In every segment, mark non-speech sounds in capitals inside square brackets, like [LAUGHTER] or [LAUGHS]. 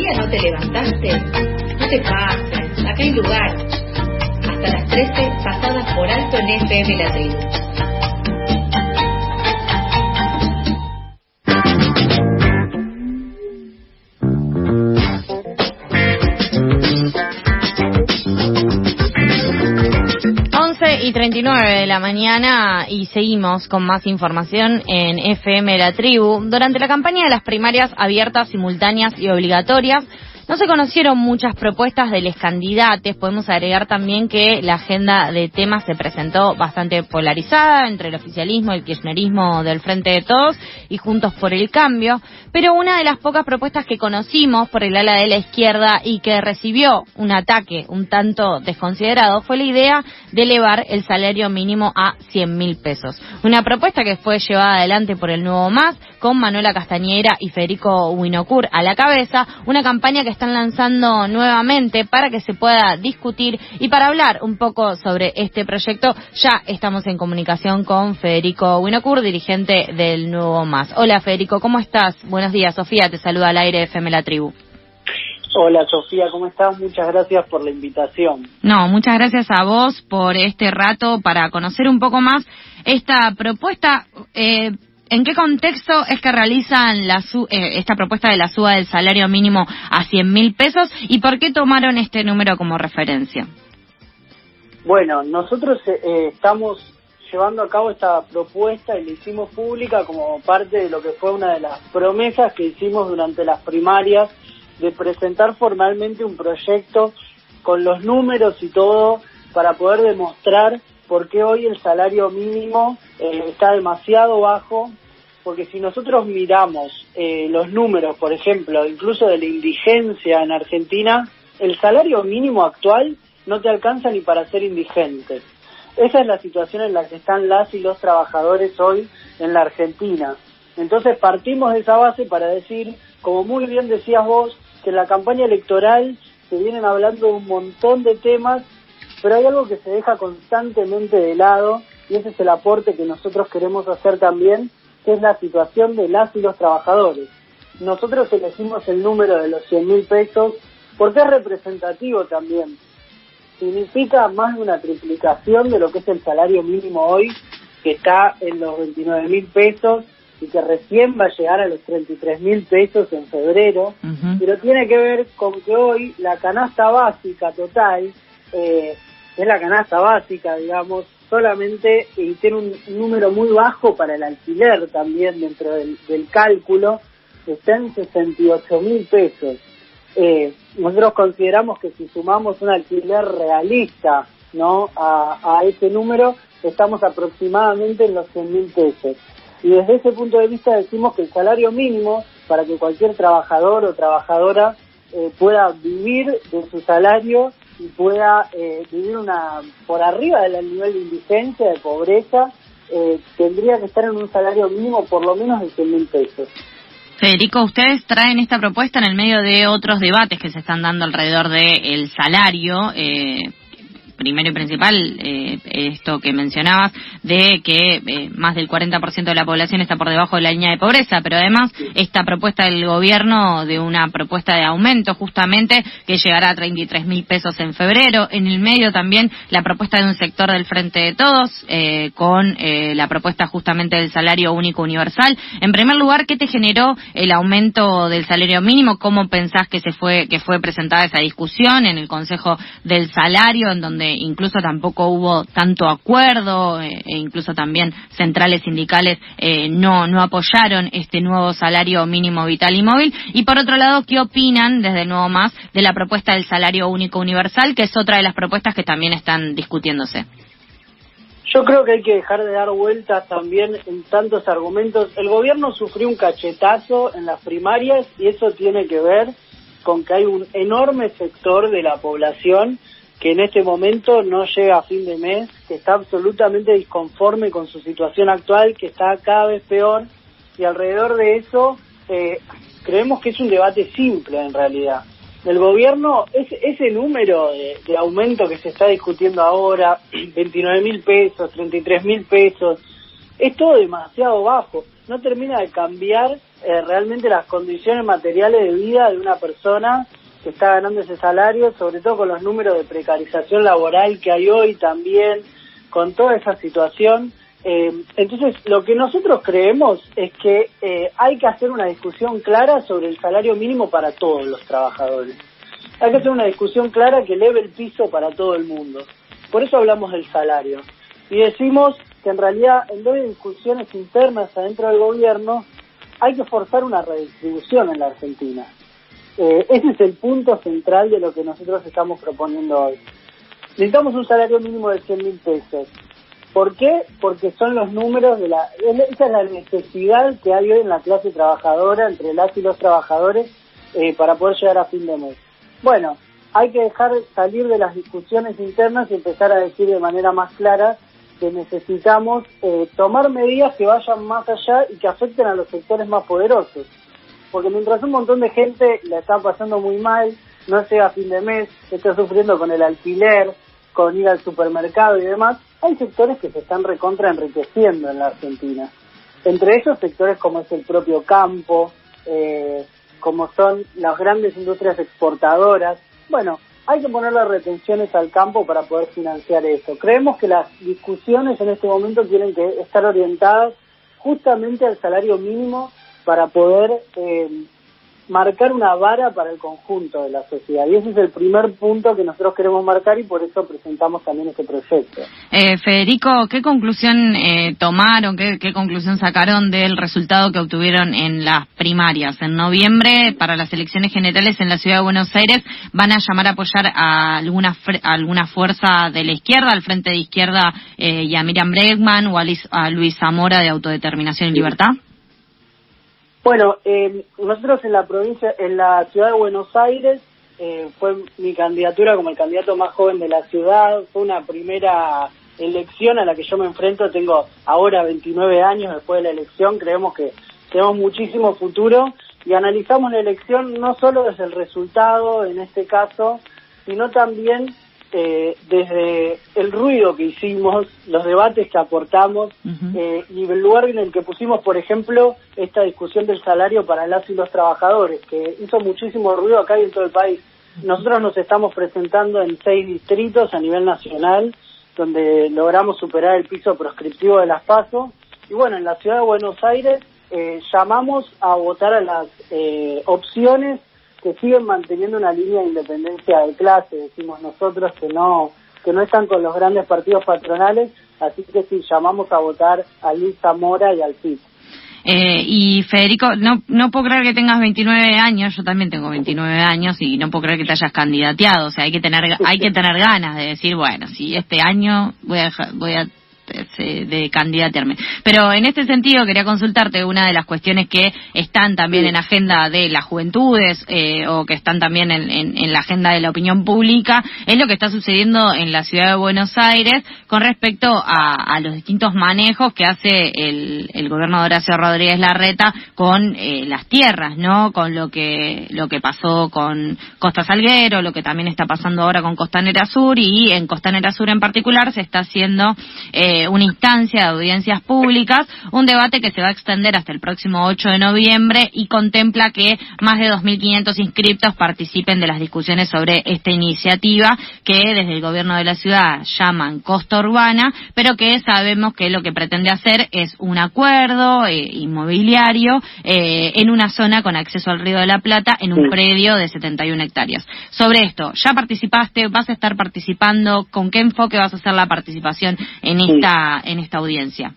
¿Todavía no te levantaste? No te pases, acá hay lugar. Hasta las 13, pasadas por alto en FM La Tribu. 39 de la mañana y seguimos con más información en FM La Tribu. Durante la campaña de las primarias abiertas, simultáneas y obligatorias, no se conocieron muchas propuestas de los candidatos. Podemos agregar también que la agenda de temas se presentó bastante polarizada entre el oficialismo, el kirchnerismo del Frente de Todos y Juntos por el Cambio. Pero una de las pocas propuestas que conocimos por el ala de la izquierda y que recibió un ataque un tanto desconsiderado fue la idea de elevar el salario mínimo a 100 mil pesos. Una propuesta que fue llevada adelante por el Nuevo Más con Manuela Castañera y Federico Winocur a la cabeza. Una campaña que están lanzando nuevamente para que se pueda discutir y para hablar un poco sobre este proyecto. Ya estamos en comunicación con Federico Winocur, dirigente del Nuevo Más. Hola Federico, ¿cómo estás? Buenos días, Sofía, te saluda al aire FM La Tribu. Hola Sofía, ¿cómo estás? Muchas gracias por la invitación. No, muchas gracias a vos por este rato para conocer un poco más esta propuesta. Eh, ¿En qué contexto es que realizan la eh, esta propuesta de la suba del salario mínimo a 100 mil pesos y por qué tomaron este número como referencia? Bueno, nosotros eh, eh, estamos llevando a cabo esta propuesta y la hicimos pública como parte de lo que fue una de las promesas que hicimos durante las primarias de presentar formalmente un proyecto con los números y todo para poder demostrar por qué hoy el salario mínimo está demasiado bajo porque si nosotros miramos eh, los números, por ejemplo, incluso de la indigencia en Argentina, el salario mínimo actual no te alcanza ni para ser indigente. Esa es la situación en la que están las y los trabajadores hoy en la Argentina. Entonces partimos de esa base para decir, como muy bien decías vos, que en la campaña electoral se vienen hablando de un montón de temas, pero hay algo que se deja constantemente de lado y ese es el aporte que nosotros queremos hacer también que es la situación de las y los trabajadores. Nosotros elegimos el número de los 100 mil pesos porque es representativo también. Significa más de una triplicación de lo que es el salario mínimo hoy, que está en los 29 mil pesos y que recién va a llegar a los 33 mil pesos en febrero, pero tiene que ver con que hoy la canasta básica total, eh, es la canasta básica, digamos, solamente y tiene un número muy bajo para el alquiler también dentro del, cálculo, está en 68 mil pesos. Eh, nosotros consideramos que si sumamos un alquiler realista no a, ese número, estamos aproximadamente en los 100 mil pesos. Y desde ese punto de vista decimos que el salario mínimo para que cualquier trabajador o trabajadora eh, pueda vivir de su salario y pueda eh, vivir una por arriba del nivel de indigencia, de pobreza, eh, tendría que estar en un salario mínimo por lo menos de 100 mil pesos. Federico, ustedes traen esta propuesta en el medio de otros debates que se están dando alrededor del salario. Eh, primero y principal, eh, esto que mencionabas, de que eh, más del 40% de la población está por debajo de la línea de pobreza, pero además esta propuesta del gobierno de una propuesta de aumento justamente que llegará a 33 mil pesos en febrero. En el medio también la propuesta de un sector del Frente de Todos eh, con la propuesta justamente del salario único universal. En primer lugar, ¿qué te generó el aumento del salario mínimo? ¿Cómo pensás que se fue que fue presentada esa discusión en el Consejo del Salario, en donde incluso tampoco hubo tanto acuerdo eh, e incluso también centrales sindicales eh, no no apoyaron este nuevo salario mínimo vital y móvil y por otro lado qué opinan desde nuevo más de la propuesta del salario único universal que es otra de las propuestas que también están discutiéndose yo creo que hay que dejar de dar vueltas también en tantos argumentos. El gobierno sufrió un cachetazo en las primarias y eso tiene que ver con que hay un enorme sector de la población que en este momento no llega a fin de mes, que está absolutamente disconforme con su situación actual, que está cada vez peor, y alrededor de eso eh, creemos que es un debate simple en realidad. El gobierno, ese, ese número de, aumento que se está discutiendo ahora, [CLEARS THROAT] 29 mil pesos, 33 mil pesos, es todo demasiado bajo. no termina de cambiar eh, realmente las condiciones materiales de vida de una persona que está ganando ese salario, sobre todo con los números de precarización laboral que hay hoy también, con toda esa situación. Eh, entonces, lo que nosotros creemos es que eh, hay que hacer una discusión clara sobre el salario mínimo para todos los trabajadores. Hay que hacer una discusión clara que eleve el piso para todo el mundo. Por eso hablamos del salario. Y decimos que en realidad, en vez de discusiones internas adentro del gobierno, hay que forzar una redistribución en la Argentina. Eh, ese es el punto central de lo que nosotros estamos proponiendo hoy. Necesitamos un salario mínimo de 100 mil pesos. ¿Por qué? Porque son los números de la... Esa es la necesidad que hay hoy en la clase trabajadora, entre las y los trabajadores, eh, para poder llegar a fin de mes. Bueno, hay que dejar salir de las discusiones internas y empezar a decir de manera más clara que necesitamos eh, tomar medidas que vayan más allá y que afecten a los sectores más poderosos. Porque mientras un montón de gente la está pasando muy mal, no llega a fin de mes, está sufriendo con el alquiler, con ir al supermercado y demás, hay sectores que se están recontra enriqueciendo en la Argentina. Entre ellos sectores como es el propio campo, eh, como son las grandes industrias exportadoras. Bueno, hay que ponerle retenciones al campo para poder financiar eso. Creemos que las discusiones en este momento tienen que estar orientadas justamente al salario mínimo para poder eh, marcar una vara para el conjunto de la sociedad. Y ese es el primer punto que nosotros queremos marcar y por eso presentamos también este proyecto. Eh, Federico, ¿qué conclusión eh, tomaron, qué, qué, conclusión sacaron del resultado que obtuvieron en las primarias? En noviembre, para las elecciones generales en la Ciudad de Buenos Aires, ¿van a llamar a apoyar a alguna, alguna fuerza de la izquierda, al Frente de Izquierda eh, y a Miriam Bregman o a Luis, Zamora de Autodeterminación y Libertad? Bueno, eh, nosotros en la provincia, en la ciudad de Buenos Aires, eh, fue mi candidatura como el candidato más joven de la ciudad, fue una primera elección a la que yo me enfrento, tengo ahora 29 años después de la elección, creemos que tenemos muchísimo futuro y analizamos la elección no solo desde el resultado, en este caso, sino también eh, desde el ruido que hicimos, los debates que aportamos eh, y el lugar en el que pusimos, por ejemplo, esta discusión del salario para las y los trabajadores, que hizo muchísimo ruido acá y en todo el país. Nosotros nos estamos presentando en seis distritos a nivel nacional, donde logramos superar el piso proscriptivo de las PASO. Y bueno, en la ciudad de Buenos Aires eh, llamamos a votar a las eh, opciones que siguen manteniendo una línea de independencia de clase, decimos nosotros que no que no están con los grandes partidos patronales, así que sí, llamamos a votar a Luis Zamora y al CIS. Eh, y Federico, no, no puedo creer que tengas 29 años, yo también tengo 29 años y no puedo creer que te hayas candidateado, o sea, hay que tener hay que [LAUGHS] tener ganas de decir, bueno, si este año voy a voy a de candidatearme. Pero en este sentido quería consultarte una de las cuestiones que están también en agenda de las juventudes eh, o que están también en, la agenda de la opinión pública, es lo que está sucediendo en la ciudad de Buenos Aires con respecto a, los distintos manejos que hace el, gobierno de Horacio Rodríguez Larreta con eh, las tierras, ¿no? Con lo que, lo que pasó con Costa Salguero, lo que también está pasando ahora con Costanera Sur y en Costanera Sur en particular se está haciendo eh, una instancia de audiencias públicas, un debate que se va a extender hasta el próximo 8 de noviembre y contempla que más de 2.500 inscriptos participen de las discusiones sobre esta iniciativa que desde el gobierno de la ciudad llaman costa urbana, pero que sabemos que lo que pretende hacer es un acuerdo eh, inmobiliario eh, en una zona con acceso al Río de la Plata en un predio de 71 hectáreas. Sobre esto, ¿ya participaste? ¿Vas a estar participando? ¿Con qué enfoque vas a hacer la participación en esta en esta audiencia?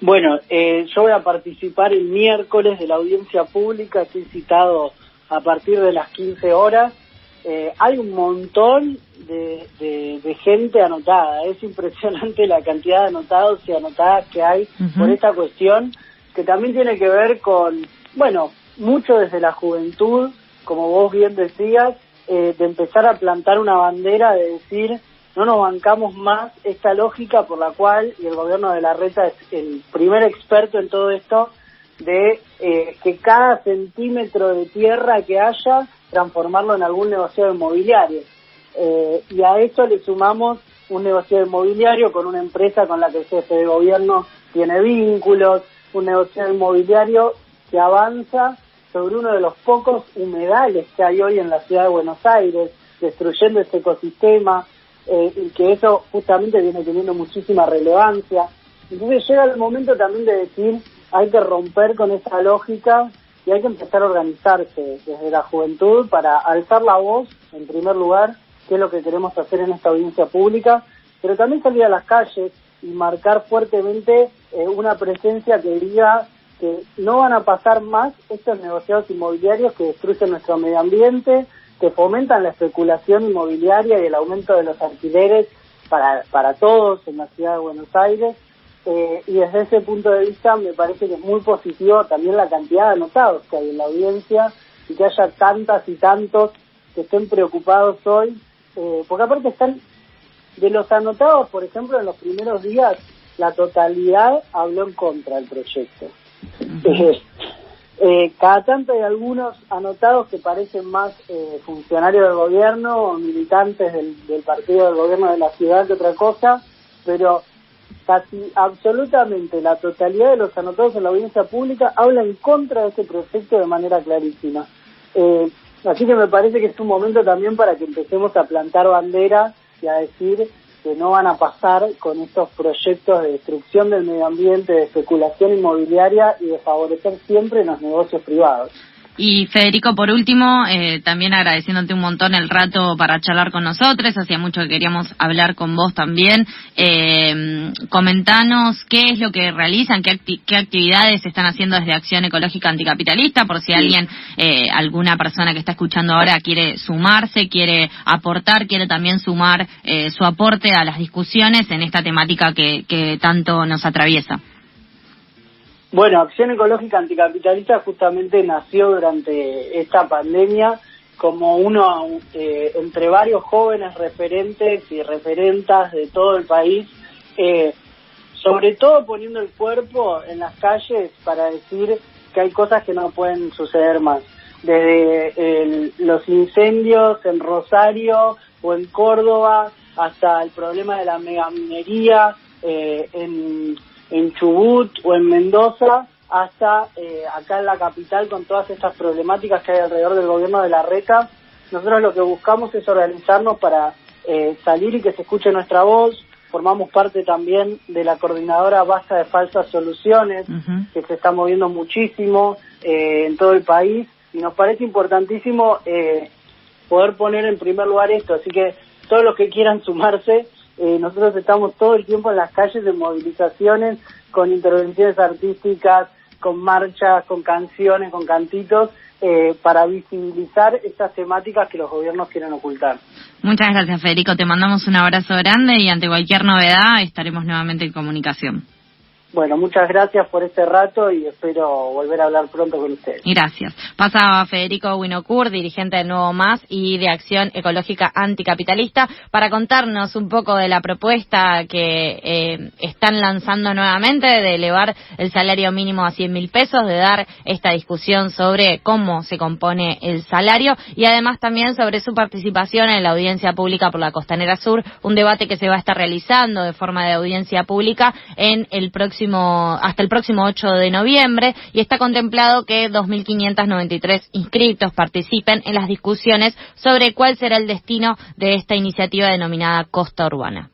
Bueno, eh, yo voy a participar el miércoles de la audiencia pública, estoy citado a partir de las 15 horas. Eh, hay un montón de, gente anotada, es impresionante la cantidad de anotados y anotadas que hay por esta cuestión, que también tiene que ver con, bueno, mucho desde la juventud, como vos bien decías, eh, de empezar a plantar una bandera de decir no nos bancamos más esta lógica por la cual, y el gobierno de la reta es el primer experto en todo esto, de eh, que cada centímetro de tierra que haya, transformarlo en algún negocio inmobiliario. Eh, y a eso le sumamos un negocio inmobiliario con una empresa con la que el jefe de gobierno tiene vínculos, un negocio inmobiliario que avanza sobre uno de los pocos humedales que hay hoy en la ciudad de Buenos Aires, destruyendo ese ecosistema, eh, y que eso justamente viene teniendo muchísima relevancia. Entonces llega el momento también de decir, hay que romper con esa lógica y hay que empezar a organizarse desde la juventud para alzar la voz, en primer lugar, que es lo que queremos hacer en esta audiencia pública, pero también salir a las calles y marcar fuertemente eh, una presencia que diga que no van a pasar más estos negociados inmobiliarios que destruyen nuestro medio ambiente, que fomentan la especulación inmobiliaria y el aumento de los alquileres para, para todos en la ciudad de Buenos Aires. Eh, y desde ese punto de vista me parece que es muy positivo también la cantidad de anotados que hay en la audiencia y que haya tantas y tantos que estén preocupados hoy, eh, porque aparte están de los anotados, por ejemplo, en los primeros días, la totalidad habló en contra del proyecto. Eh, cada tanto hay algunos anotados que parecen más eh, funcionarios del gobierno o militantes del, partido del gobierno de la ciudad que otra cosa, pero casi absolutamente la totalidad de los anotados en la audiencia pública habla en contra de este proyecto de manera clarísima. Eh, así que me parece que es un momento también para que empecemos a plantar bandera y a decir que no van a pasar con estos proyectos de destrucción del medio ambiente, de especulación inmobiliaria y de favorecer siempre los negocios privados. Y Federico, por último, eh, también agradeciéndote un montón el rato para charlar con nosotros, hacía mucho que queríamos hablar con vos también. Eh, comentanos qué es lo que realizan, qué, qué, actividades están haciendo desde Acción Ecológica Anticapitalista, por si alguien, eh, alguna persona que está escuchando ahora quiere sumarse, quiere aportar, quiere también sumar eh, su aporte a las discusiones en esta temática que, que tanto nos atraviesa. Bueno, Acción Ecológica Anticapitalista justamente nació durante esta pandemia como uno eh, entre varios jóvenes referentes y referentas de todo el país, eh, sobre todo poniendo el cuerpo en las calles para decir que hay cosas que no pueden suceder más. Desde el, los incendios en Rosario o en Córdoba hasta el problema de la megaminería eh, en en Chubut o en Mendoza hasta eh, acá en la capital con todas estas problemáticas que hay alrededor del gobierno de la RECA. Nosotros lo que buscamos es organizarnos para eh, salir y que se escuche nuestra voz. Formamos parte también de la coordinadora Basta de Falsas Soluciones, que se está moviendo muchísimo eh, en todo el país y nos parece importantísimo poder poner en primer lugar esto. Así que todos los que quieran sumarse, eh, nosotros estamos todo el tiempo en las calles de movilizaciones, con intervenciones artísticas, con marchas, con canciones, con cantitos, eh, para visibilizar estas temáticas que los gobiernos quieren ocultar. Muchas gracias, Federico. Te mandamos un abrazo grande y ante cualquier novedad estaremos nuevamente en comunicación. Bueno, muchas gracias por este rato y espero volver a hablar pronto con ustedes. Gracias. Pasa Federico Winocur, dirigente de Nuevo Más y de Acción Ecológica Anticapitalista, para contarnos un poco de la propuesta que eh, están lanzando nuevamente de elevar el salario mínimo a 100 mil pesos, de dar esta discusión sobre cómo se compone el salario y además también sobre su participación en la audiencia pública por la Costanera Sur, un debate que se va a estar realizando de forma de audiencia pública en el hasta el próximo 8 de noviembre y está contemplado que 2.593 inscritos participen en las discusiones sobre cuál será el destino de esta iniciativa denominada Costa Urbana.